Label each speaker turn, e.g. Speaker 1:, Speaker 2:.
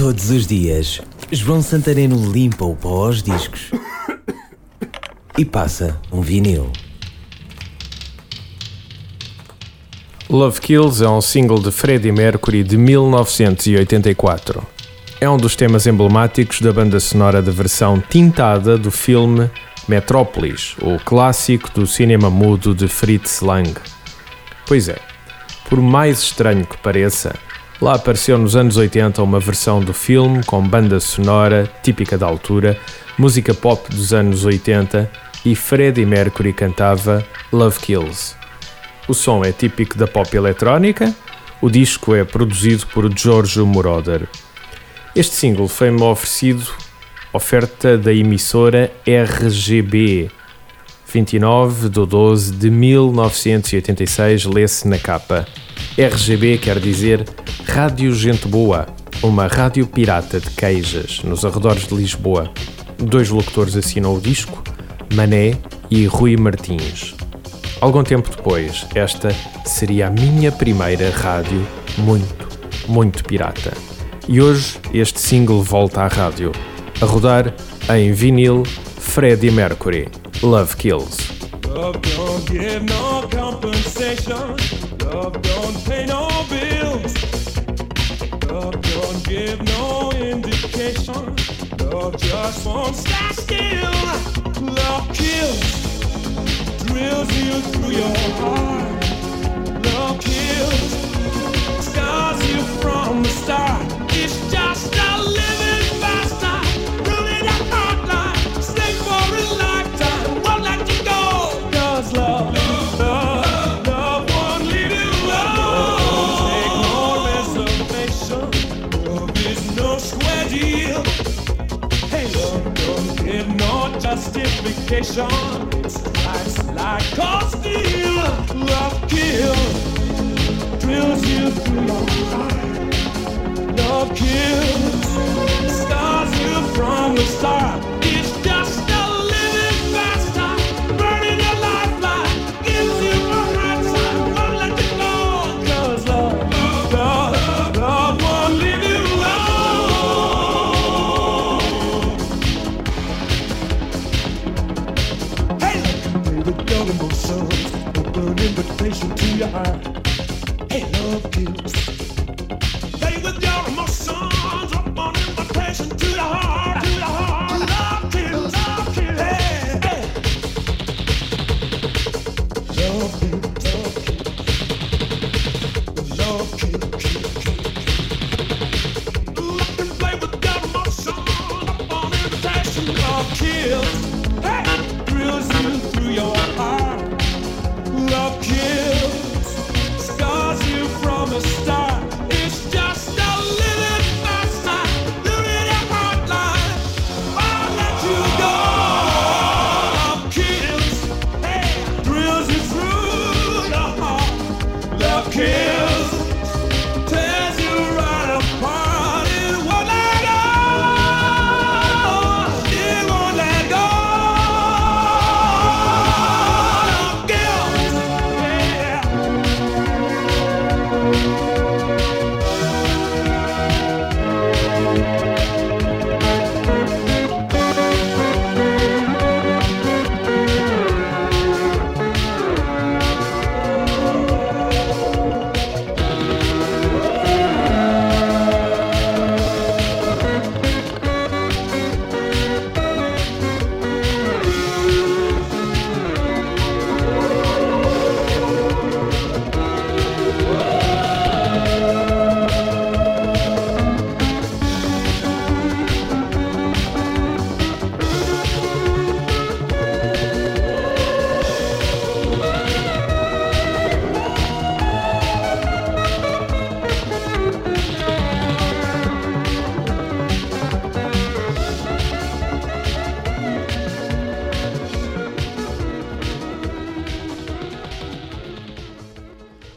Speaker 1: Todos os dias, João Santareno limpa o pó aos discos e passa um vinil.
Speaker 2: Love Kills é um single de Freddie Mercury de 1984. É um dos temas emblemáticos da banda sonora de versão tintada do filme Metrópolis, o clássico do cinema mudo de Fritz Lang. Pois é, por mais estranho que pareça, lá apareceu nos anos 80 uma versão do filme com banda sonora típica da altura, música pop dos anos 80 e Freddie Mercury cantava Love Kills. O som é típico da pop eletrónica, o disco é produzido por Giorgio Moroder. Este single foi-me oferecido oferta da emissora RGB 29 de 12 de 1986, lê-se na capa. RGB quer dizer Rádio Gente Boa, uma rádio pirata de queijas nos arredores de Lisboa. Dois locutores assinam o disco, Mané e Rui Martins. Algum tempo depois, esta seria a minha primeira rádio muito, muito pirata. E hoje este single volta à rádio, a rodar em vinil Freddie Mercury, Love Kills.
Speaker 3: Love Just won't stand still. Love kills. drills you through your heart. Love kills, justification. Life's like cold steel, love kills, drills you through your heart. Love kills, stars you from the start. To your heart. Hey, love kills. Play with your emotions, open invitation to the heart, to the heart. Love kills, love kills. Hey, hey. Love kills, love invitation. Love kills.